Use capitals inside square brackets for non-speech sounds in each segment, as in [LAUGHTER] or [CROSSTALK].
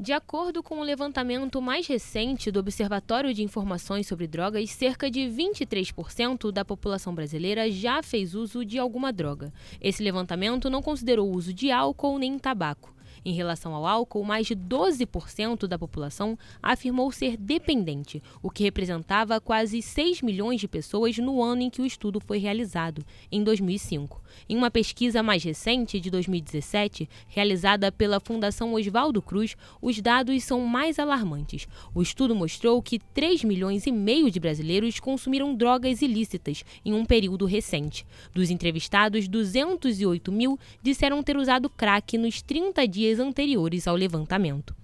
De acordo com o levantamento mais recente do Observatório de Informações sobre Drogas, cerca de 23% da população brasileira já fez uso de alguma droga. Esse levantamento não considerou o uso de álcool nem tabaco. Em relação ao álcool, mais de 12% da população afirmou ser dependente, o que representava quase 6 milhões de pessoas no ano em que o estudo foi realizado, em 2005. Em uma pesquisa mais recente, de 2017, realizada pela Fundação Oswaldo Cruz, os dados são mais alarmantes. O estudo mostrou que 3 milhões e meio de brasileiros consumiram drogas ilícitas em um período recente. Dos entrevistados, 208 mil disseram ter usado crack nos 30 dias dias anteriores ao levantamento.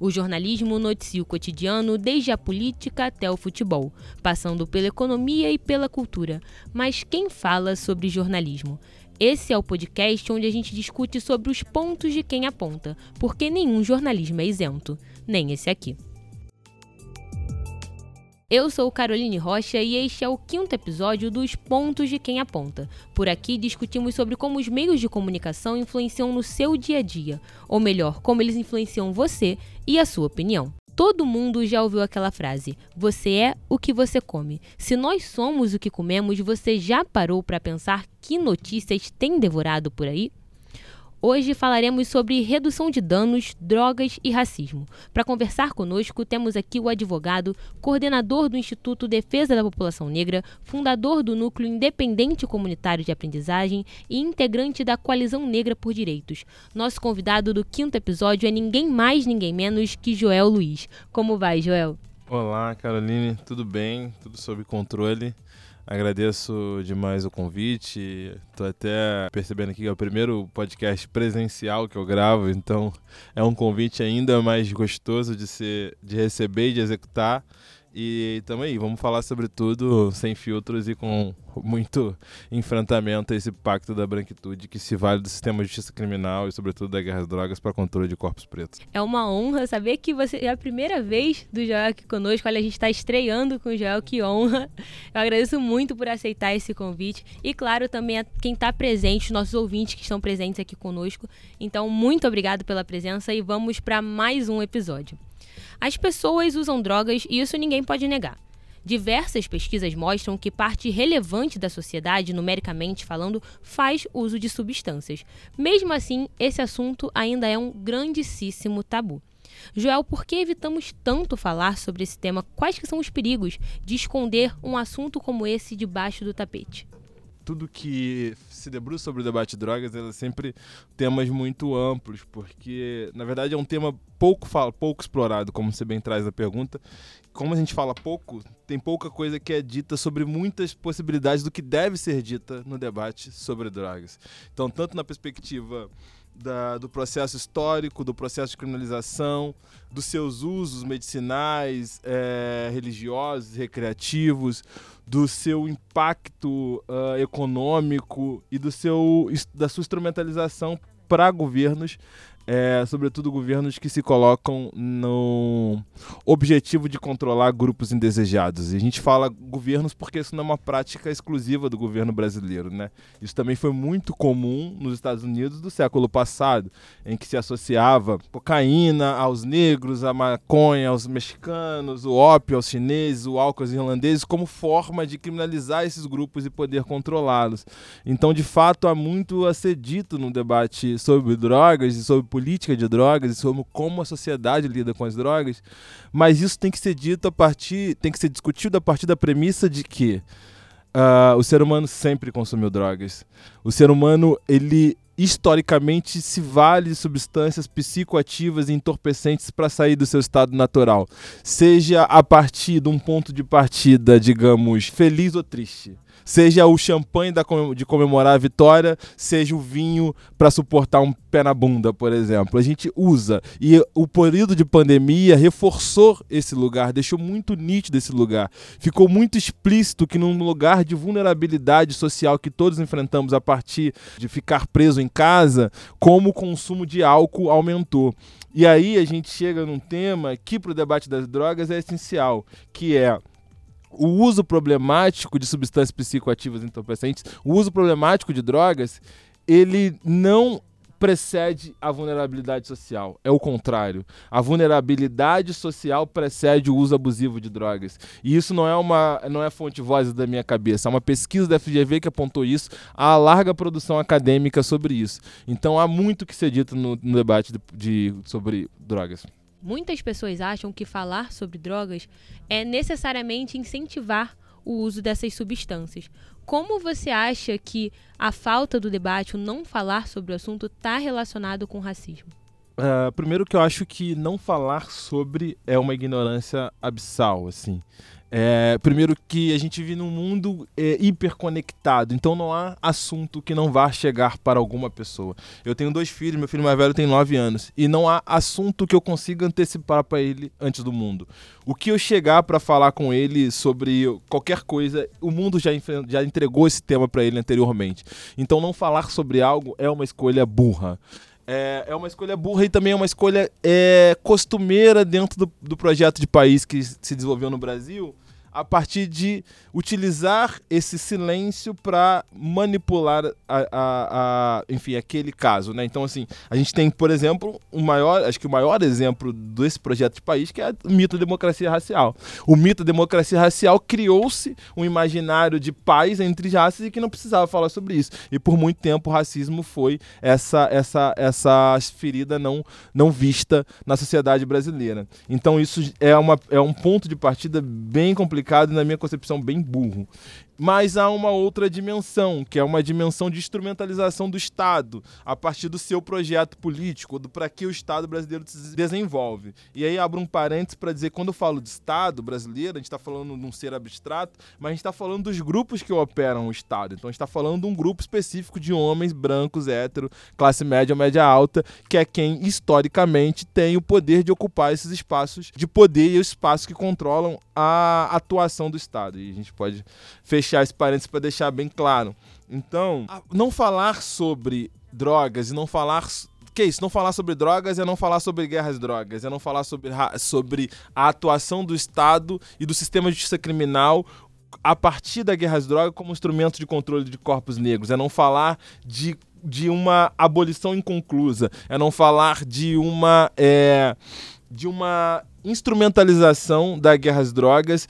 O jornalismo noticia o cotidiano desde a política até o futebol, passando pela economia e pela cultura. Mas quem fala sobre jornalismo? Esse é o podcast onde a gente discute sobre os pontos de quem aponta, porque nenhum jornalismo é isento, nem esse aqui. Eu sou Caroline Rocha e este é o quinto episódio dos Pontos de Quem Aponta. Por aqui discutimos sobre como os meios de comunicação influenciam no seu dia a dia, ou melhor, como eles influenciam você e a sua opinião. Todo mundo já ouviu aquela frase: você é o que você come. Se nós somos o que comemos, você já parou para pensar que notícias tem devorado por aí? Hoje falaremos sobre redução de danos, drogas e racismo. Para conversar conosco, temos aqui o advogado, coordenador do Instituto Defesa da População Negra, fundador do Núcleo Independente Comunitário de Aprendizagem e integrante da Coalizão Negra por Direitos. Nosso convidado do quinto episódio é ninguém mais, ninguém menos que Joel Luiz. Como vai, Joel? Olá, Caroline, tudo bem? Tudo sob controle. Agradeço demais o convite. Estou até percebendo aqui que é o primeiro podcast presencial que eu gravo, então é um convite ainda mais gostoso de ser, de receber e de executar. E também vamos falar sobre tudo sem filtros e com muito enfrentamento a esse pacto da branquitude que se vale do sistema de justiça criminal e, sobretudo, da guerra às drogas para controle de corpos pretos. É uma honra saber que você é a primeira vez do Joel aqui conosco. Olha, a gente está estreando com o Joel, que honra. Eu agradeço muito por aceitar esse convite e, claro, também a quem está presente, nossos ouvintes que estão presentes aqui conosco. Então, muito obrigado pela presença e vamos para mais um episódio. As pessoas usam drogas e isso ninguém pode negar. Diversas pesquisas mostram que parte relevante da sociedade, numericamente falando, faz uso de substâncias. Mesmo assim, esse assunto ainda é um grandíssimo tabu. Joel, por que evitamos tanto falar sobre esse tema? Quais que são os perigos de esconder um assunto como esse debaixo do tapete? Tudo que se debruça sobre o debate de drogas é sempre temas muito amplos, porque na verdade é um tema pouco, pouco explorado, como você bem traz a pergunta. Como a gente fala pouco, tem pouca coisa que é dita sobre muitas possibilidades do que deve ser dita no debate sobre drogas. Então, tanto na perspectiva da, do processo histórico, do processo de criminalização, dos seus usos medicinais, é, religiosos, recreativos, do seu impacto uh, econômico e do seu, da sua instrumentalização para governos é, sobretudo governos que se colocam no objetivo de controlar grupos indesejados. E a gente fala governos porque isso não é uma prática exclusiva do governo brasileiro, né? Isso também foi muito comum nos Estados Unidos do século passado, em que se associava cocaína aos negros, a maconha aos mexicanos, o ópio aos chineses, o álcool aos irlandeses, como forma de criminalizar esses grupos e poder controlá-los. Então, de fato, há muito a ser dito no debate sobre drogas e sobre política de drogas e sobre como a sociedade lida com as drogas, mas isso tem que ser dito a partir, tem que ser discutido a partir da premissa de que uh, o ser humano sempre consumiu drogas. O ser humano, ele historicamente se vale de substâncias psicoativas e entorpecentes para sair do seu estado natural, seja a partir de um ponto de partida, digamos, feliz ou triste. Seja o champanhe da, de comemorar a vitória, seja o vinho para suportar um pé na bunda, por exemplo. A gente usa. E o período de pandemia reforçou esse lugar, deixou muito nítido esse lugar. Ficou muito explícito que num lugar de vulnerabilidade social que todos enfrentamos a partir de ficar preso em casa, como o consumo de álcool aumentou. E aí a gente chega num tema que para o debate das drogas é essencial, que é o uso problemático de substâncias psicoativas entorpecentes, o uso problemático de drogas, ele não precede a vulnerabilidade social. É o contrário. A vulnerabilidade social precede o uso abusivo de drogas. E isso não é uma não é fonte voz da minha cabeça. É uma pesquisa da FGV que apontou isso. Há larga produção acadêmica sobre isso. Então há muito que ser dito no, no debate de, de, sobre drogas. Muitas pessoas acham que falar sobre drogas é necessariamente incentivar o uso dessas substâncias. Como você acha que a falta do debate, o não falar sobre o assunto, está relacionado com o racismo? Uh, primeiro que eu acho que não falar sobre é uma ignorância abissal, assim. É, primeiro que a gente vive num mundo é, hiperconectado, então não há assunto que não vá chegar para alguma pessoa. Eu tenho dois filhos, meu filho mais velho tem 9 anos, e não há assunto que eu consiga antecipar para ele antes do mundo. O que eu chegar para falar com ele sobre qualquer coisa, o mundo já, já entregou esse tema para ele anteriormente. Então não falar sobre algo é uma escolha burra. É, é uma escolha burra e também é uma escolha é, costumeira dentro do, do projeto de país que se desenvolveu no Brasil, a partir de utilizar esse silêncio para manipular a, a, a, enfim, aquele caso, né? Então, assim, a gente tem, por exemplo, o maior, acho que o maior exemplo desse projeto de país, que é o mito da democracia racial. O mito da democracia racial criou-se um imaginário de paz entre raças e que não precisava falar sobre isso. E por muito tempo o racismo foi essa essa essa ferida não não vista na sociedade brasileira. Então isso é uma é um ponto de partida bem complicado e na minha concepção bem burro. Mas há uma outra dimensão, que é uma dimensão de instrumentalização do Estado, a partir do seu projeto político, do para que o Estado brasileiro se desenvolve. E aí abro um parênteses para dizer, quando eu falo de Estado brasileiro, a gente está falando de um ser abstrato, mas a gente está falando dos grupos que operam o Estado. Então a gente está falando de um grupo específico de homens brancos, hétero, classe média, média alta, que é quem historicamente tem o poder de ocupar esses espaços de poder e os espaços que controlam a atuação do Estado. E a gente pode fechar fechar esse parênteses para deixar bem claro. Então, não falar sobre drogas e não falar que isso? Não falar sobre drogas é não falar sobre guerras de drogas, é não falar sobre, sobre a atuação do Estado e do sistema de justiça criminal a partir da guerra às drogas como instrumento de controle de corpos negros, é não falar de, de uma abolição inconclusa, é não falar de uma, é, de uma instrumentalização da guerra às drogas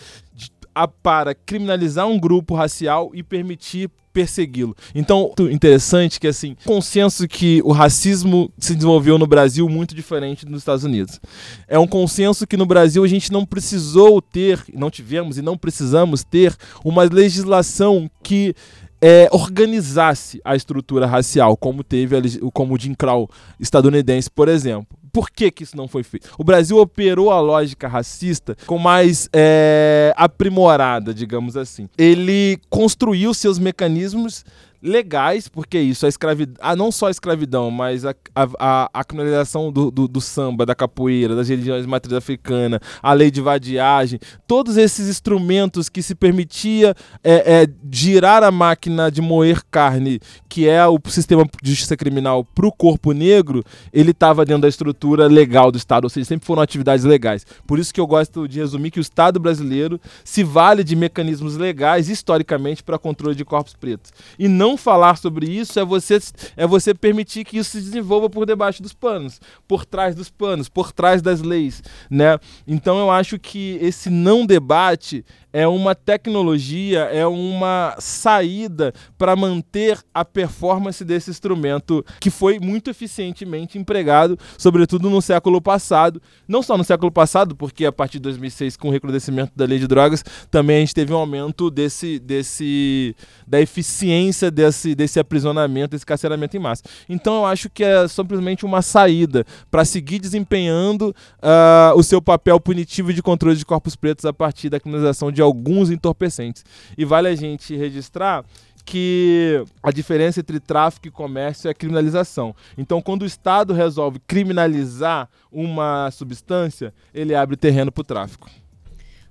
a, para criminalizar um grupo racial e permitir persegui-lo. Então, interessante que assim, consenso que o racismo se desenvolveu no Brasil muito diferente dos Estados Unidos. É um consenso que no Brasil a gente não precisou ter, não tivemos e não precisamos ter uma legislação que é, organizasse a estrutura racial, como teve como o Jim Crow estadunidense, por exemplo. Por que, que isso não foi feito? O Brasil operou a lógica racista com mais é, aprimorada, digamos assim. Ele construiu seus mecanismos legais, porque isso, a escravidão, ah, não só a escravidão, mas a, a, a, criminalização do, do, do, samba, da capoeira, das religiões de matriz africana, a lei de vadiagem, todos esses instrumentos que se permitia é, é, girar a máquina de moer carne, que é o sistema de justiça criminal para o corpo negro, ele estava dentro da estrutura legal do Estado, ou seja, sempre foram atividades legais. Por isso que eu gosto de resumir que o Estado brasileiro se vale de mecanismos legais, historicamente, para controle de corpos pretos. E não não falar sobre isso é você, é você permitir que isso se desenvolva por debaixo dos panos, por trás dos panos, por trás das leis, né? Então eu acho que esse não debate é uma tecnologia, é uma saída para manter a performance desse instrumento que foi muito eficientemente empregado, sobretudo no século passado. Não só no século passado, porque a partir de 2006, com o recrudescimento da lei de drogas, também a gente teve um aumento desse, desse, da eficiência desse, desse aprisionamento, desse carceramento em massa. Então eu acho que é simplesmente uma saída para seguir desempenhando uh, o seu papel punitivo de controle de corpos pretos a partir da criminalização de alguns entorpecentes. E vale a gente registrar que a diferença entre tráfico e comércio é criminalização. Então, quando o Estado resolve criminalizar uma substância, ele abre terreno para o tráfico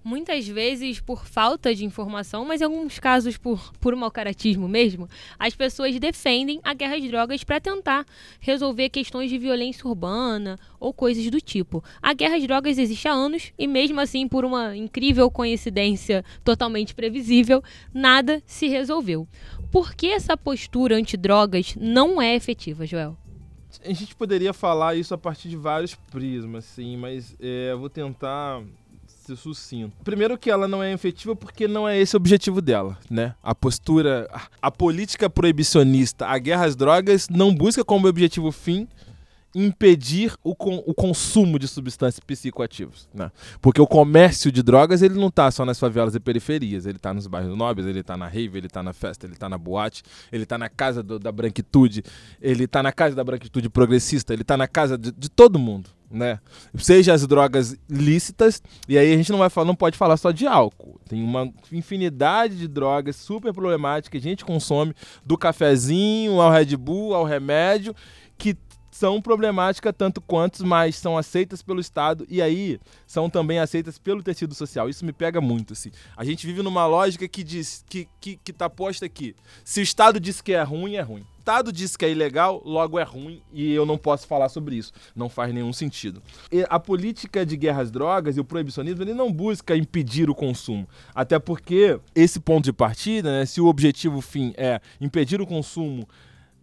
muitas vezes por falta de informação, mas em alguns casos por, por mau caratismo mesmo, as pessoas defendem a guerra às drogas para tentar resolver questões de violência urbana ou coisas do tipo. A guerra às drogas existe há anos e, mesmo assim, por uma incrível coincidência totalmente previsível, nada se resolveu. Por que essa postura antidrogas não é efetiva, Joel? A gente poderia falar isso a partir de vários prismas, sim, mas é, eu vou tentar ser sucinto. Primeiro que ela não é efetiva porque não é esse o objetivo dela, né? A postura, a política proibicionista, a guerra às drogas não busca como objetivo fim impedir o, com, o consumo de substâncias psicoativas, né? Porque o comércio de drogas, ele não está só nas favelas e periferias, ele está nos bairros nobres, ele está na rave, ele está na festa, ele está na boate, ele está na casa do, da branquitude, ele está na casa da branquitude progressista, ele está na casa de, de todo mundo, né? Seja as drogas lícitas, e aí a gente não vai falar, não pode falar só de álcool. Tem uma infinidade de drogas super problemáticas que a gente consome, do cafezinho ao Red Bull, ao remédio, que são problemáticas tanto quanto, mas são aceitas pelo Estado e aí são também aceitas pelo tecido social. Isso me pega muito. Assim. A gente vive numa lógica que diz que, que, que tá posta aqui. Se o Estado diz que é ruim, é ruim. O Estado diz que é ilegal, logo é ruim e eu não posso falar sobre isso. Não faz nenhum sentido. E a política de guerra às drogas e o proibicionismo ele não busca impedir o consumo. Até porque esse ponto de partida, né, se o objetivo fim é impedir o consumo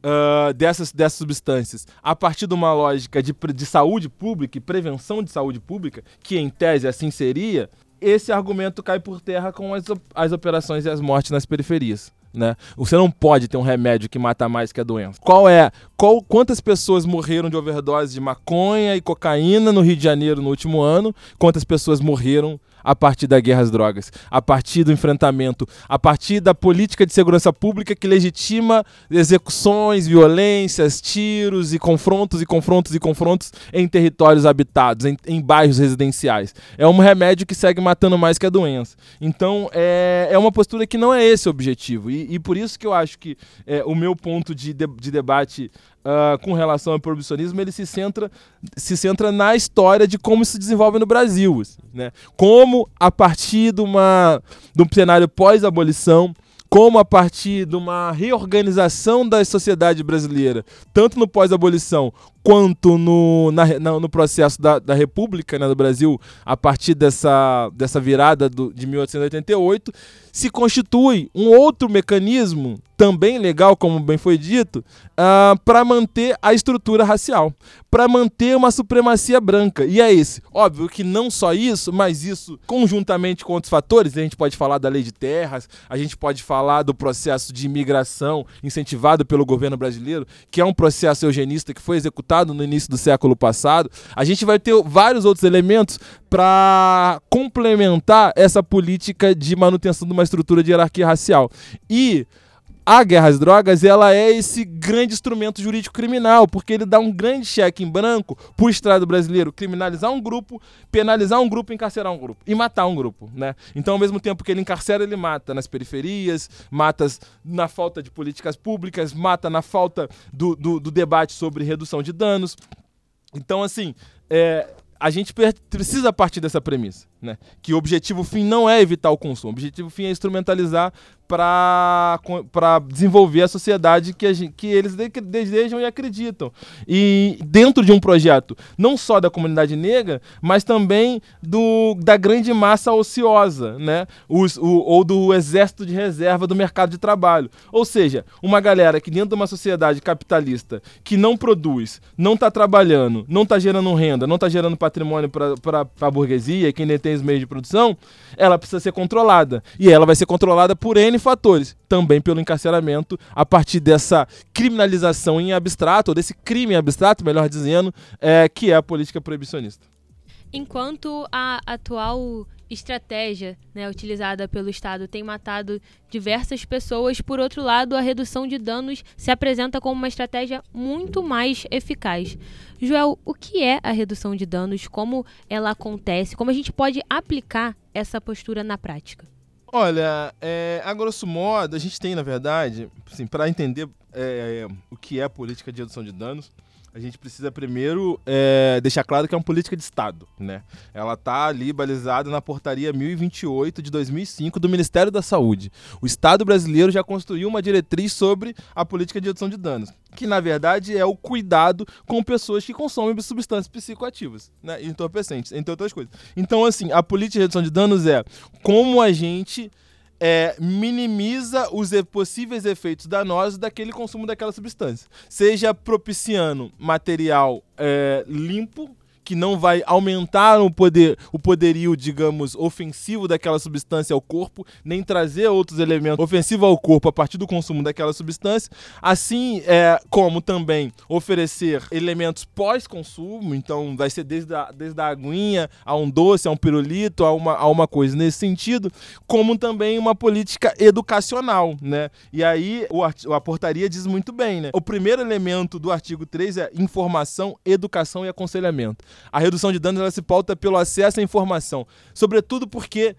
uh, dessas, dessas substâncias a partir de uma lógica de, de saúde pública e prevenção de saúde pública, que em tese assim seria, esse argumento cai por terra com as, as operações e as mortes nas periferias. Né? Você não pode ter um remédio que mata mais que a doença. Qual é? Qual, quantas pessoas morreram de overdose de maconha e cocaína no Rio de Janeiro no último ano? Quantas pessoas morreram a partir da guerra às drogas, a partir do enfrentamento, a partir da política de segurança pública que legitima execuções, violências, tiros e confrontos e confrontos e confrontos em territórios habitados, em, em bairros residenciais. É um remédio que segue matando mais que a doença. Então, é, é uma postura que não é esse o objetivo. E, e por isso que eu acho que é, o meu ponto de, de, de debate uh, com relação ao proibicionismo, ele se centra, se centra na história de como se desenvolve no Brasil. Assim, né? Como, a partir de, uma, de um cenário pós-abolição, como a partir de uma reorganização da sociedade brasileira, tanto no pós-abolição quanto no, na, no processo da, da República né, do Brasil, a partir dessa, dessa virada do, de 1888, se constitui um outro mecanismo, também legal, como bem foi dito, uh, ah, para manter a estrutura racial, para manter uma supremacia branca. E é esse. Óbvio que não só isso, mas isso conjuntamente com outros fatores, a gente pode falar da lei de terras, a gente pode falar do processo de imigração incentivado pelo governo brasileiro, que é um processo eugenista que foi executado no início do século passado, a gente vai ter vários outros elementos para complementar essa política de manutenção de uma estrutura de hierarquia racial. E a guerra às drogas ela é esse grande instrumento jurídico criminal, porque ele dá um grande cheque em branco para o Estado brasileiro criminalizar um grupo, penalizar um grupo, encarcerar um grupo e matar um grupo. Né? Então, ao mesmo tempo que ele encarcera, ele mata nas periferias, mata na falta de políticas públicas, mata na falta do, do, do debate sobre redução de danos. Então, assim, é, a gente precisa partir dessa premissa, né? Que o objetivo fim não é evitar o consumo, o objetivo fim é instrumentalizar para desenvolver a sociedade que, a gente, que eles de, desejam e acreditam. E dentro de um projeto, não só da comunidade negra, mas também do, da grande massa ociosa, né? Os, o, ou do exército de reserva do mercado de trabalho. Ou seja, uma galera que dentro de uma sociedade capitalista que não produz, não está trabalhando, não está gerando renda, não está gerando patrimônio para a burguesia, quem detém os meios de produção, ela precisa ser controlada. E ela vai ser controlada por N fatores. Também pelo encarceramento, a partir dessa criminalização em abstrato, ou desse crime em abstrato, melhor dizendo, é, que é a política proibicionista. Enquanto a atual estratégia né, utilizada pelo Estado tem matado diversas pessoas, por outro lado, a redução de danos se apresenta como uma estratégia muito mais eficaz. Joel, o que é a redução de danos? Como ela acontece? Como a gente pode aplicar essa postura na prática? Olha, é, a grosso modo, a gente tem, na verdade, assim, para entender é, o que é política de redução de danos, a gente precisa primeiro é, deixar claro que é uma política de Estado, né? Ela está ali balizada na portaria 1028 de 2005 do Ministério da Saúde. O Estado brasileiro já construiu uma diretriz sobre a política de redução de danos, que na verdade é o cuidado com pessoas que consomem substâncias psicoativas, né? Entorpecentes, entre outras coisas. Então, assim, a política de redução de danos é como a gente é, minimiza os possíveis efeitos danosos daquele consumo daquela substância. Seja propiciando material é, limpo que não vai aumentar o poder, o poderio, digamos, ofensivo daquela substância ao corpo, nem trazer outros elementos ofensivos ao corpo a partir do consumo daquela substância, assim é, como também oferecer elementos pós-consumo, então vai ser desde a, desde a aguinha a um doce, a um pirulito, a uma, a uma coisa nesse sentido, como também uma política educacional, né? E aí o, a portaria diz muito bem, né? O primeiro elemento do artigo 3 é informação, educação e aconselhamento a redução de danos ela se pauta pelo acesso à informação. Sobretudo porque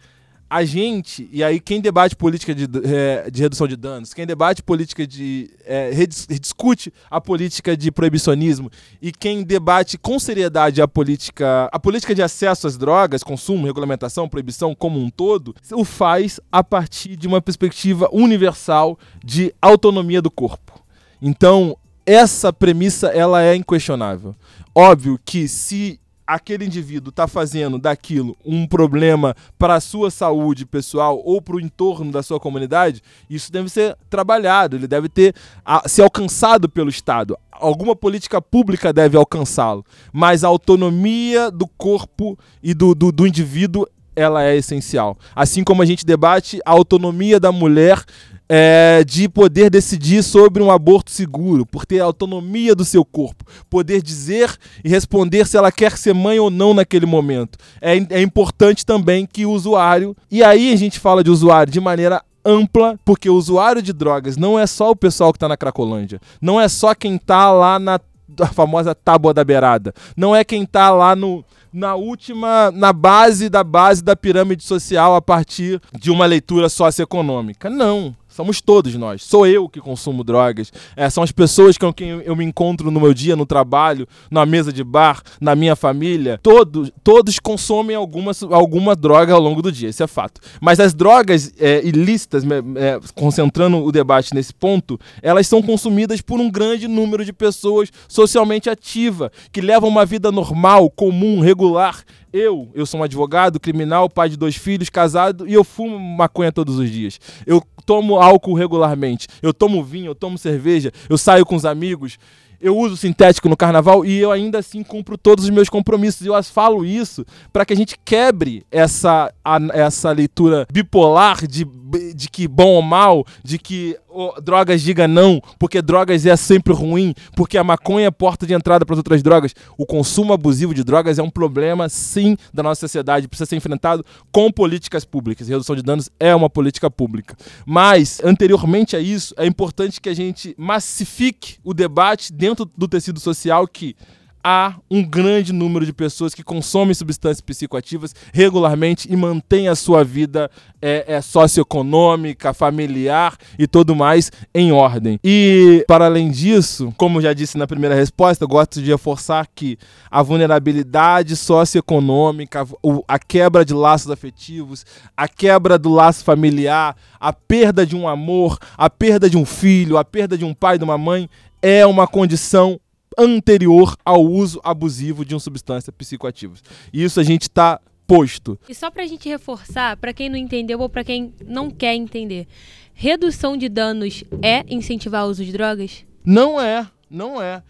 a gente, e aí quem debate política de, é, de redução de danos, quem debate política de. É, rediscute a política de proibicionismo e quem debate com seriedade a política, a política de acesso às drogas, consumo, regulamentação, proibição como um todo, o faz a partir de uma perspectiva universal de autonomia do corpo. Então, essa premissa ela é inquestionável. Óbvio que se aquele indivíduo está fazendo daquilo um problema para a sua saúde pessoal ou para o entorno da sua comunidade, isso deve ser trabalhado, ele deve ter a, ser alcançado pelo Estado. Alguma política pública deve alcançá-lo, mas a autonomia do corpo e do, do, do indivíduo ela é essencial. Assim como a gente debate a autonomia da mulher é, de poder decidir sobre um aborto seguro, por ter autonomia do seu corpo, poder dizer e responder se ela quer ser mãe ou não naquele momento. É, é importante também que o usuário, e aí a gente fala de usuário de maneira ampla, porque o usuário de drogas não é só o pessoal que está na Cracolândia, não é só quem está lá na famosa tábua da beirada, não é quem está lá no, na última, na base da base da pirâmide social a partir de uma leitura socioeconômica. Não. Somos todos nós. Sou eu que consumo drogas. É, são as pessoas com quem eu me encontro no meu dia, no trabalho, na mesa de bar, na minha família. Todos, todos consomem alguma, alguma droga ao longo do dia, isso é fato. Mas as drogas é, ilícitas, é, concentrando o debate nesse ponto, elas são consumidas por um grande número de pessoas socialmente ativa, que levam uma vida normal, comum, regular. Eu, eu sou um advogado, criminal, pai de dois filhos, casado e eu fumo maconha todos os dias. Eu tomo álcool regularmente. Eu tomo vinho, eu tomo cerveja, eu saio com os amigos eu uso sintético no carnaval e eu ainda assim cumpro todos os meus compromissos. E eu falo isso para que a gente quebre essa, a, essa leitura bipolar de, de que bom ou mal, de que oh, drogas diga não, porque drogas é sempre ruim, porque a maconha é porta de entrada para as outras drogas. O consumo abusivo de drogas é um problema, sim, da nossa sociedade, precisa ser enfrentado com políticas públicas. Redução de danos é uma política pública. Mas, anteriormente a isso, é importante que a gente massifique o debate dentro do tecido social que há um grande número de pessoas que consomem substâncias psicoativas regularmente e mantêm a sua vida é, é, socioeconômica, familiar e tudo mais em ordem. E, para além disso, como já disse na primeira resposta, eu gosto de reforçar que a vulnerabilidade socioeconômica, a quebra de laços afetivos, a quebra do laço familiar, a perda de um amor, a perda de um filho, a perda de um pai, de uma mãe, é uma condição anterior ao uso abusivo de uma substância psicoativa. Isso a gente está posto. E só para a gente reforçar, para quem não entendeu ou para quem não quer entender, redução de danos é incentivar o uso de drogas? Não é, não é.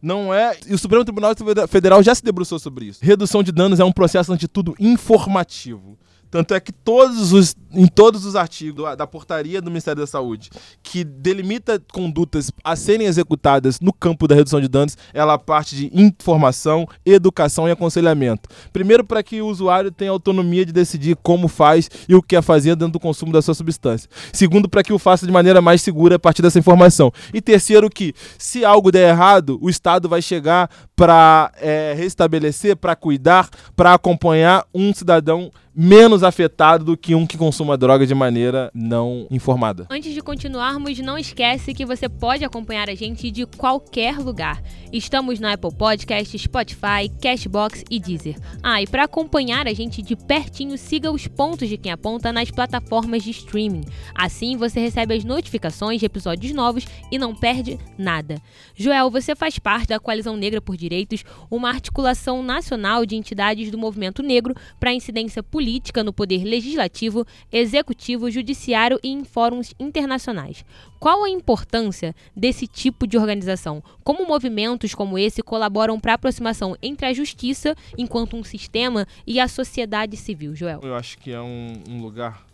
Não é. E o Supremo Tribunal Federal já se debruçou sobre isso. Redução de danos é um processo, ante tudo, informativo. Tanto é que todos os, em todos os artigos da portaria do Ministério da Saúde que delimita condutas a serem executadas no campo da redução de danos, ela parte de informação, educação e aconselhamento. Primeiro, para que o usuário tenha autonomia de decidir como faz e o que quer fazer dentro do consumo da sua substância. Segundo, para que o faça de maneira mais segura a partir dessa informação. E terceiro, que se algo der errado, o Estado vai chegar para é, restabelecer, para cuidar, para acompanhar um cidadão menos afetado do que um que consuma droga de maneira não informada. Antes de continuarmos, não esquece que você pode acompanhar a gente de qualquer lugar. Estamos na Apple Podcast, Spotify, Cashbox e Deezer. Ah, e para acompanhar a gente de pertinho, siga os pontos de quem aponta nas plataformas de streaming. Assim você recebe as notificações de episódios novos e não perde nada. Joel, você faz parte da Coalizão Negra por Direitos, uma articulação nacional de entidades do movimento negro para incidência política política no poder legislativo, executivo, judiciário e em fóruns internacionais. Qual a importância desse tipo de organização? Como movimentos como esse colaboram para a aproximação entre a justiça, enquanto um sistema, e a sociedade civil, Joel? Eu acho que é um, um lugar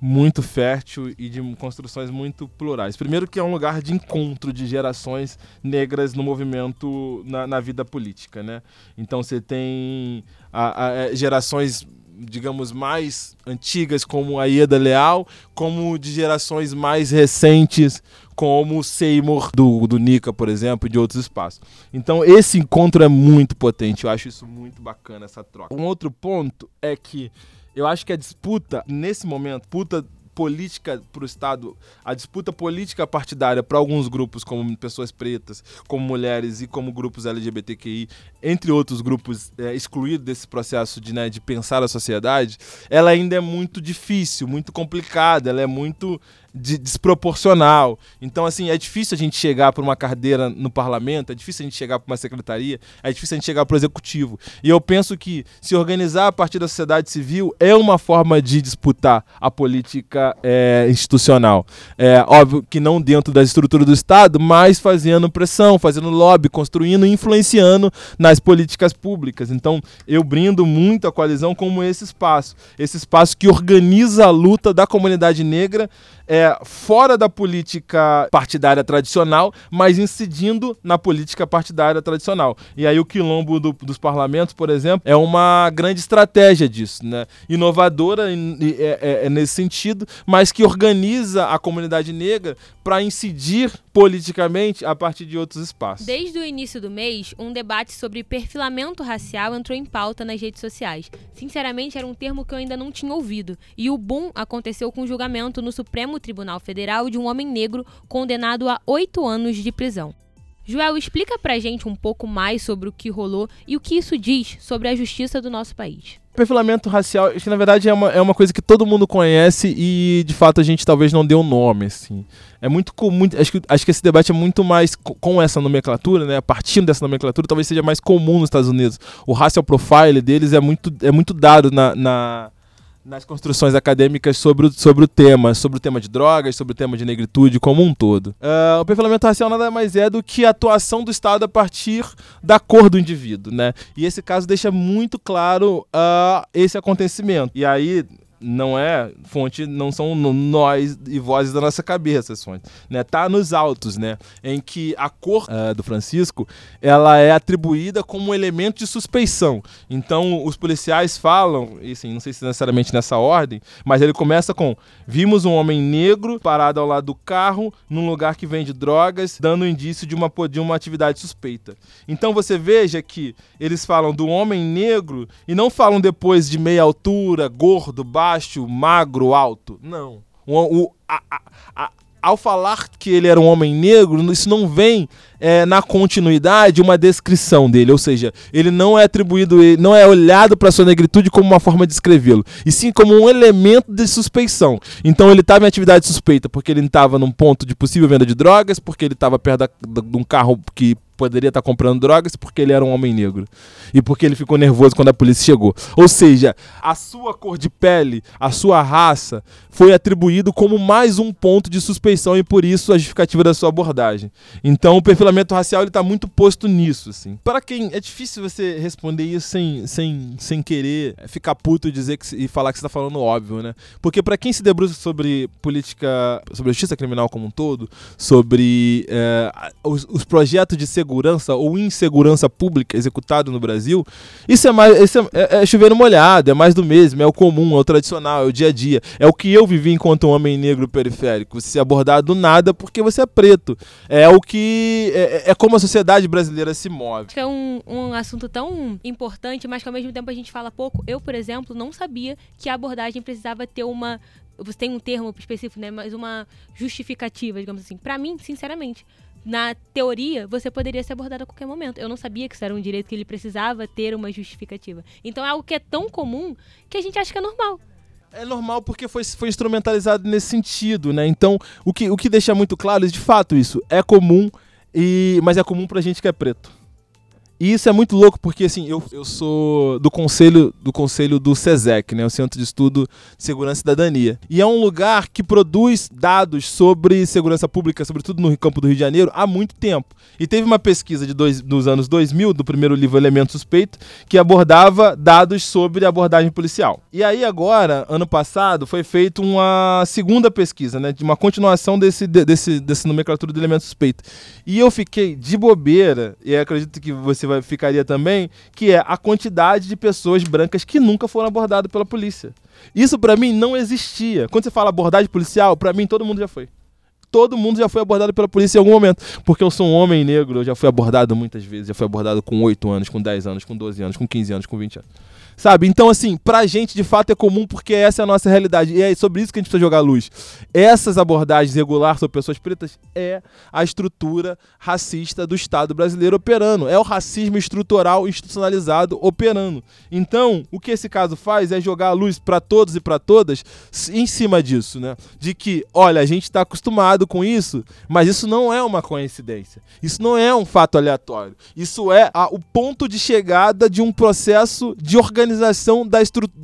muito fértil e de construções muito plurais. Primeiro que é um lugar de encontro de gerações negras no movimento, na, na vida política, né? Então você tem a, a, é, gerações digamos, mais antigas, como a Ieda Leal, como de gerações mais recentes, como Seymour do, do Nika, por exemplo, de outros espaços. Então, esse encontro é muito potente, eu acho isso muito bacana, essa troca. Um outro ponto é que eu acho que a disputa, nesse momento, disputa política para o Estado, a disputa política partidária para alguns grupos, como pessoas pretas, como mulheres e como grupos LGBTQI, entre outros grupos é, excluídos desse processo de, né, de pensar a sociedade, ela ainda é muito difícil, muito complicada, ela é muito de, desproporcional. Então, assim, é difícil a gente chegar para uma cadeira no parlamento, é difícil a gente chegar para uma secretaria, é difícil a gente chegar para o executivo. E eu penso que se organizar a partir da sociedade civil é uma forma de disputar a política é, institucional. É óbvio que não dentro da estrutura do Estado, mas fazendo pressão, fazendo lobby, construindo e influenciando nas políticas públicas. Então, eu brindo muito a coalizão como esse espaço. Esse espaço que organiza a luta da comunidade negra é, fora da política partidária tradicional, mas incidindo na política partidária tradicional. E aí o quilombo do, dos parlamentos, por exemplo, é uma grande estratégia disso, né? Inovadora é, é, é nesse sentido, mas que organiza a comunidade negra para incidir politicamente a partir de outros espaços. Desde o início do mês, um debate sobre perfilamento racial entrou em pauta nas redes sociais. Sinceramente, era um termo que eu ainda não tinha ouvido. E o boom aconteceu com o julgamento no Supremo Tribunal Federal de um homem negro condenado a oito anos de prisão. Joel, explica pra gente um pouco mais sobre o que rolou e o que isso diz sobre a justiça do nosso país. Perfilamento racial, que na verdade é uma, é uma coisa que todo mundo conhece e de fato a gente talvez não dê um nome, assim. É muito comum, acho que, acho que esse debate é muito mais com essa nomenclatura, né? Partindo dessa nomenclatura, talvez seja mais comum nos Estados Unidos. O racial profile deles é muito, é muito dado na, na nas construções acadêmicas sobre o, sobre o tema, sobre o tema de drogas, sobre o tema de negritude como um todo. Uh, o perfilamento racial nada mais é do que a atuação do Estado a partir da cor do indivíduo, né? E esse caso deixa muito claro uh, esse acontecimento. E aí, não é fonte, não são nós e vozes da nossa cabeça as fontes, né? Tá nos autos, né? Em que a cor uh, do Francisco ela é atribuída como um elemento de suspeição. Então os policiais falam, e assim, não sei se necessariamente nessa ordem, mas ele começa com: vimos um homem negro parado ao lado do carro num lugar que vende drogas, dando indício de uma de uma atividade suspeita. Então você veja que eles falam do homem negro e não falam depois de meia altura, gordo, baixo baixo, magro, alto. Não. O, o a, a, a, ao falar que ele era um homem negro, isso não vem é, na continuidade uma descrição dele, ou seja, ele não é atribuído, não é olhado para sua negritude como uma forma de escrevê-lo, e sim como um elemento de suspeição. Então ele estava em atividade suspeita porque ele estava num ponto de possível venda de drogas, porque ele estava perto de um carro que poderia estar comprando drogas porque ele era um homem negro. E porque ele ficou nervoso quando a polícia chegou. Ou seja, a sua cor de pele, a sua raça, foi atribuído como mais um ponto de suspeição e por isso a justificativa da sua abordagem. Então o perfilamento racial está muito posto nisso. Assim. Para quem. É difícil você responder isso sem, sem, sem querer ficar puto e, dizer que, e falar que você está falando óbvio, né? Porque para quem se debruça sobre política, sobre justiça criminal como um todo, sobre é, os, os projetos de segurança segurança ou insegurança pública executado no Brasil, isso é mais isso é, é, é chover molhado, é mais do mesmo, é o comum, é o tradicional, é o dia a dia. É o que eu vivi enquanto um homem negro periférico. Você ser abordado do nada porque você é preto. É o que. É, é como a sociedade brasileira se move. É um, um assunto tão importante, mas que ao mesmo tempo a gente fala pouco. Eu, por exemplo, não sabia que a abordagem precisava ter uma você tem um termo específico, né? Mas uma justificativa, digamos assim. Para mim, sinceramente, na teoria, você poderia ser abordado a qualquer momento. Eu não sabia que isso era um direito que ele precisava ter uma justificativa. Então é algo que é tão comum que a gente acha que é normal. É normal porque foi, foi instrumentalizado nesse sentido, né? Então, o que, o que deixa muito claro é de fato isso. É comum, e, mas é comum pra gente que é preto. E isso é muito louco porque assim, eu, eu sou do conselho do conselho do SESEC, né, o Centro de Estudo de Segurança e Cidadania. E é um lugar que produz dados sobre segurança pública, sobretudo no campo do Rio de Janeiro, há muito tempo. E teve uma pesquisa de dois, dos anos 2000, do primeiro livro Elemento Suspeito, que abordava dados sobre abordagem policial. E aí agora, ano passado, foi feita uma segunda pesquisa, né, de uma continuação desse desse desse nomenclatura do elemento suspeito. E eu fiquei de bobeira, e acredito que você vai, ficaria também, que é a quantidade de pessoas brancas que nunca foram abordadas pela polícia. Isso para mim não existia. Quando você fala abordagem policial, para mim todo mundo já foi. Todo mundo já foi abordado pela polícia em algum momento. Porque eu sou um homem negro, eu já fui abordado muitas vezes. Já fui abordado com 8 anos, com 10 anos, com 12 anos, com 15 anos, com 20 anos. Sabe? Então, assim, pra gente de fato é comum porque essa é a nossa realidade. E é sobre isso que a gente precisa jogar luz. Essas abordagens regulares sobre pessoas pretas é a estrutura racista do Estado brasileiro operando. É o racismo estrutural institucionalizado operando. Então, o que esse caso faz é jogar a luz para todos e para todas em cima disso, né? De que, olha, a gente está acostumado com isso, mas isso não é uma coincidência. Isso não é um fato aleatório. Isso é a, o ponto de chegada de um processo de organização organização da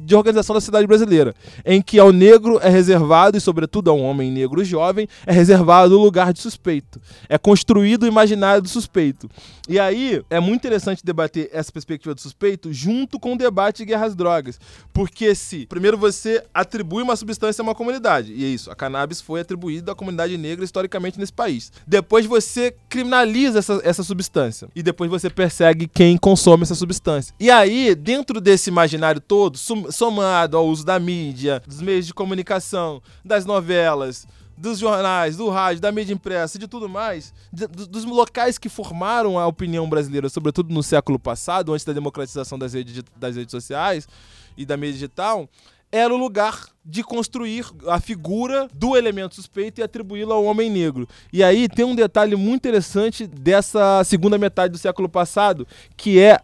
de organização da cidade brasileira, em que ao negro é reservado, e sobretudo a um homem negro jovem, é reservado o lugar de suspeito. É construído o imaginário do suspeito. E aí é muito interessante debater essa perspectiva do suspeito junto com o debate de guerras drogas. Porque se, primeiro, você atribui uma substância a uma comunidade, e é isso, a cannabis foi atribuída à comunidade negra historicamente nesse país. Depois você criminaliza essa, essa substância. E depois você persegue quem consome essa substância. E aí, dentro desse imaginário todo, somado ao uso da mídia, dos meios de comunicação, das novelas, dos jornais, do rádio, da mídia impressa de tudo mais, de, dos locais que formaram a opinião brasileira, sobretudo no século passado, antes da democratização das redes, das redes sociais e da mídia digital, era o lugar de construir a figura do elemento suspeito e atribuí-lo ao homem negro. E aí tem um detalhe muito interessante dessa segunda metade do século passado, que é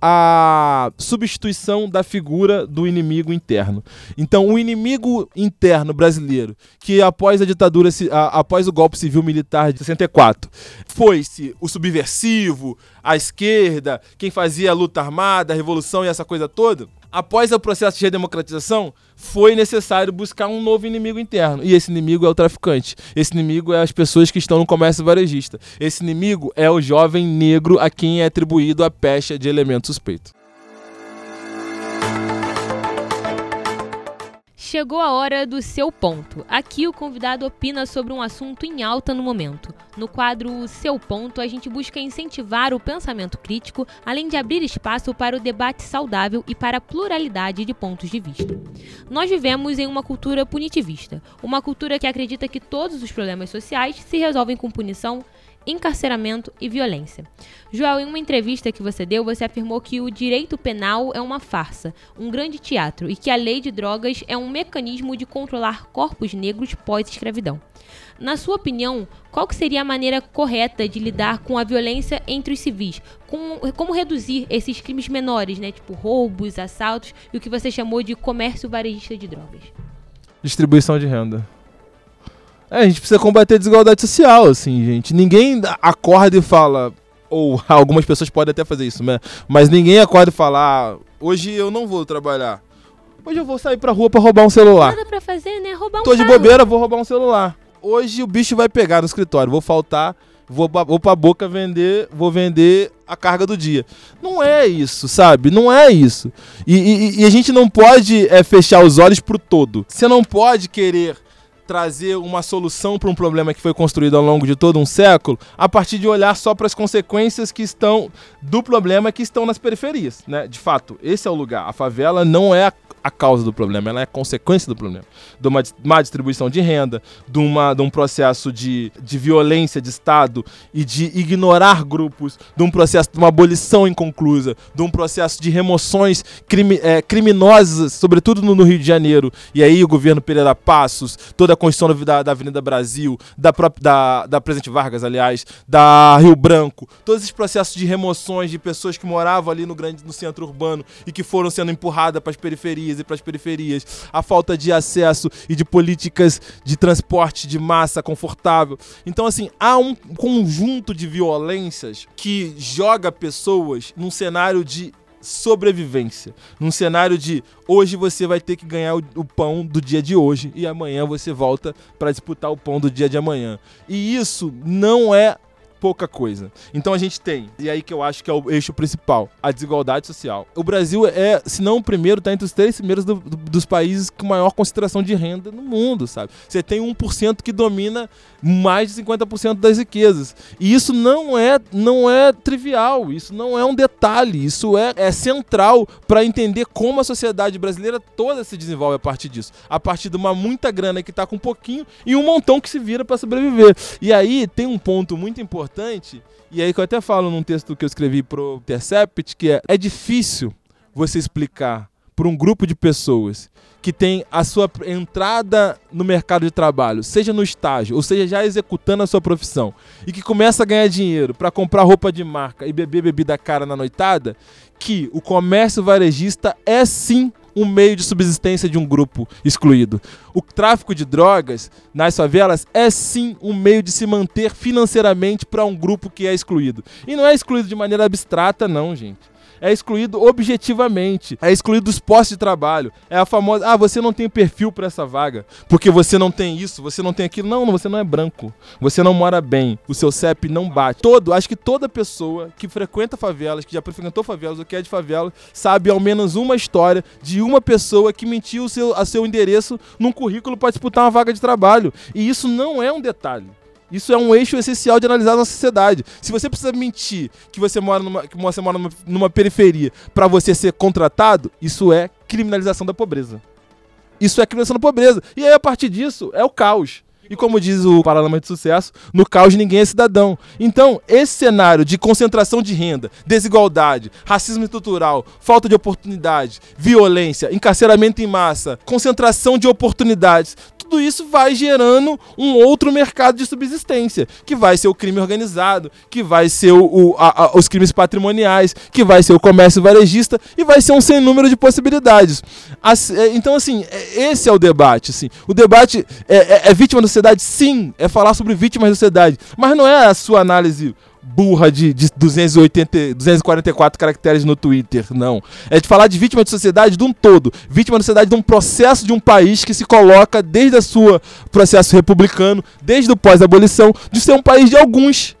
a substituição da figura do inimigo interno. Então, o inimigo interno brasileiro, que após a ditadura, após o golpe civil militar de 64, foi-se o subversivo, a esquerda, quem fazia a luta armada, a revolução e essa coisa toda, após o processo de redemocratização, foi necessário buscar um novo inimigo interno. E esse inimigo é o traficante. Esse inimigo é as pessoas que estão no comércio varejista. Esse inimigo é o jovem negro a quem é atribuído a pecha de elemento suspeito. Chegou a hora do seu ponto. Aqui o convidado opina sobre um assunto em alta no momento. No quadro Seu Ponto, a gente busca incentivar o pensamento crítico, além de abrir espaço para o debate saudável e para a pluralidade de pontos de vista. Nós vivemos em uma cultura punitivista, uma cultura que acredita que todos os problemas sociais se resolvem com punição, encarceramento e violência. Joel, em uma entrevista que você deu, você afirmou que o direito penal é uma farsa, um grande teatro e que a lei de drogas é um mecanismo de controlar corpos negros pós-escravidão. Na sua opinião, qual seria a maneira correta de lidar com a violência entre os civis? Com, como reduzir esses crimes menores, né, tipo roubos, assaltos e o que você chamou de comércio varejista de drogas? Distribuição de renda. É, a gente precisa combater a desigualdade social, assim, gente. Ninguém acorda e fala, ou [LAUGHS] algumas pessoas podem até fazer isso, né? Mas ninguém acorda e fala, ah, hoje eu não vou trabalhar. Hoje eu vou sair pra rua pra roubar um celular. Nada pra fazer, né? Roubar um Tô de bobeira, vou roubar um celular. Hoje o bicho vai pegar no escritório, vou faltar, vou, vou pra boca vender, vou vender a carga do dia. Não é isso, sabe? Não é isso. E, e, e a gente não pode é, fechar os olhos pro todo. Você não pode querer trazer uma solução para um problema que foi construído ao longo de todo um século, a partir de olhar só para as consequências que estão do problema que estão nas periferias, né? De fato, esse é o lugar. A favela não é a causa do problema, ela é a consequência do problema. De uma má distribuição de renda, de, uma, de um processo de, de violência de Estado e de ignorar grupos, de um processo de uma abolição inconclusa, de um processo de remoções crime, é, criminosas, sobretudo no, no, Rio de Janeiro. E aí o governo Pereira Passos, toda a construção da, da Avenida Brasil, da, da, da Presidente Vargas, aliás, da Rio Branco, todos esses processos de remoções de pessoas que moravam ali no, grande, no centro urbano e que foram sendo empurradas para as periferias e para as periferias, a falta de acesso e de políticas de transporte de massa confortável. Então, assim, há um conjunto de violências que joga pessoas num cenário de sobrevivência. Num cenário de hoje você vai ter que ganhar o, o pão do dia de hoje e amanhã você volta para disputar o pão do dia de amanhã. E isso não é pouca coisa. Então a gente tem, e aí que eu acho que é o eixo principal, a desigualdade social. O Brasil é, se não o primeiro, tá entre os três primeiros do, do, dos países com maior concentração de renda no mundo, sabe? Você tem 1% que domina mais de 50% das riquezas. E isso não é, não é trivial, isso não é um detalhe, isso é, é central para entender como a sociedade brasileira toda se desenvolve a partir disso. A partir de uma muita grana que está com um pouquinho e um montão que se vira para sobreviver. E aí tem um ponto muito importante, e aí que eu até falo num texto que eu escrevi pro Intercept, que é é difícil você explicar para um grupo de pessoas que tem a sua entrada no mercado de trabalho, seja no estágio, ou seja, já executando a sua profissão, e que começa a ganhar dinheiro para comprar roupa de marca e beber bebida cara na noitada, que o comércio varejista é sim um meio de subsistência de um grupo excluído. O tráfico de drogas nas favelas é sim um meio de se manter financeiramente para um grupo que é excluído. E não é excluído de maneira abstrata, não, gente é excluído objetivamente, é excluído dos postos de trabalho. É a famosa, ah, você não tem perfil para essa vaga, porque você não tem isso, você não tem aquilo. Não, você não é branco. Você não mora bem, o seu CEP não bate. Todo, acho que toda pessoa que frequenta favelas, que já frequentou favelas ou que é de favela, sabe ao menos uma história de uma pessoa que mentiu o seu, a seu endereço num currículo para disputar uma vaga de trabalho. E isso não é um detalhe. Isso é um eixo essencial de analisar na sociedade. Se você precisa mentir que você mora numa, que você mora numa, numa periferia para você ser contratado, isso é criminalização da pobreza. Isso é criminalização da pobreza. E aí, a partir disso, é o caos. E como diz o Paralama de Sucesso, no caos ninguém é cidadão. Então, esse cenário de concentração de renda, desigualdade, racismo estrutural, falta de oportunidade, violência, encarceramento em massa, concentração de oportunidades, tudo isso vai gerando um outro mercado de subsistência, que vai ser o crime organizado, que vai ser o, o a, a, os crimes patrimoniais, que vai ser o comércio varejista e vai ser um sem número de possibilidades. As, é, então, assim, é, esse é o debate. Assim. O debate é, é, é vítima da sociedade? Sim, é falar sobre vítimas da sociedade, mas não é a sua análise burra de, de 280, 244 caracteres no Twitter, não. É de falar de vítima de sociedade de um todo. Vítima de sociedade de um processo de um país que se coloca desde a sua processo republicano, desde o pós-abolição, de ser um país de alguns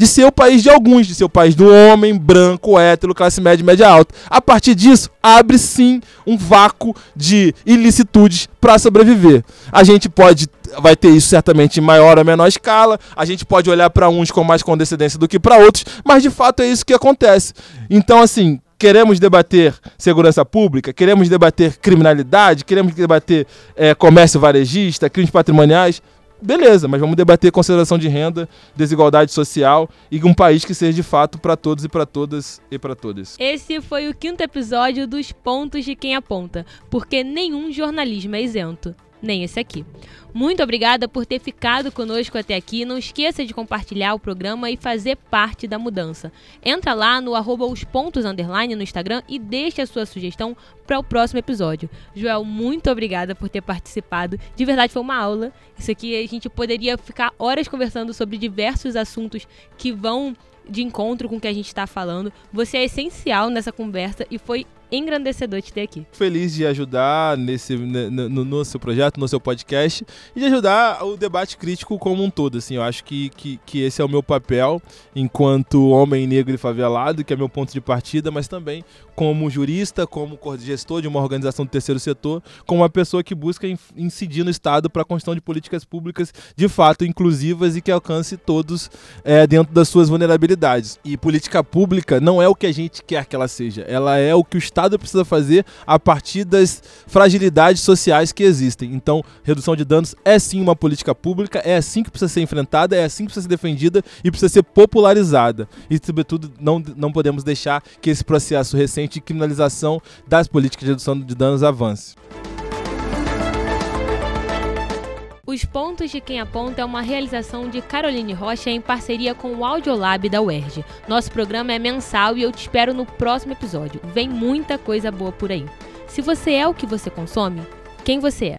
de ser o país de alguns, de ser o país do homem, branco, hétero, classe média, média alta. A partir disso, abre sim um vácuo de ilicitudes para sobreviver. A gente pode vai ter isso certamente em maior ou menor escala. A gente pode olhar para uns com mais condescendência do que para outros, mas de fato é isso que acontece. Então, assim, queremos debater segurança pública, queremos debater criminalidade, queremos debater é, comércio varejista, crimes patrimoniais beleza, mas vamos debater consideração de renda, desigualdade social e um país que seja de fato para todos e para todas e para todas. Esse foi o quinto episódio dos Pontos de Quem Aponta, porque nenhum jornalismo é isento nem esse aqui. Muito obrigada por ter ficado conosco até aqui. Não esqueça de compartilhar o programa e fazer parte da mudança. Entra lá no arroba os pontos underline no Instagram e deixe a sua sugestão para o próximo episódio. Joel, muito obrigada por ter participado. De verdade, foi uma aula. Isso aqui a gente poderia ficar horas conversando sobre diversos assuntos que vão de encontro com o que a gente está falando. Você é essencial nessa conversa e foi engrandecedor te ter aqui. Feliz de ajudar nesse, no, no, seu projeto, no seu podcast e de ajudar o debate crítico como um todo. Assim, eu acho que, que, que esse é o meu papel enquanto homem negro e favelado, que é meu ponto de partida, mas também como jurista, como gestor de uma organização do terceiro setor, como uma pessoa que busca incidir no Estado para a construção de políticas públicas de fato inclusivas e que alcance todos é, dentro das suas vulnerabilidades. E política pública não é o que a gente quer que ela seja, ela é o que o Estado precisa fazer a partir das fragilidades sociais que existem. Então, redução de danos é sim uma política pública, é assim que precisa ser enfrentada, é assim que precisa ser defendida e precisa ser popularizada. E, sobretudo, não, não podemos deixar que esse processo recente de criminalização das políticas de redução de danos avance. Os Pontos de Quem Aponta é uma realização de Caroline Rocha em parceria com o Audiolab da UERJ. Nosso programa é mensal e eu te espero no próximo episódio. Vem muita coisa boa por aí. Se você é o que você consome, quem você é?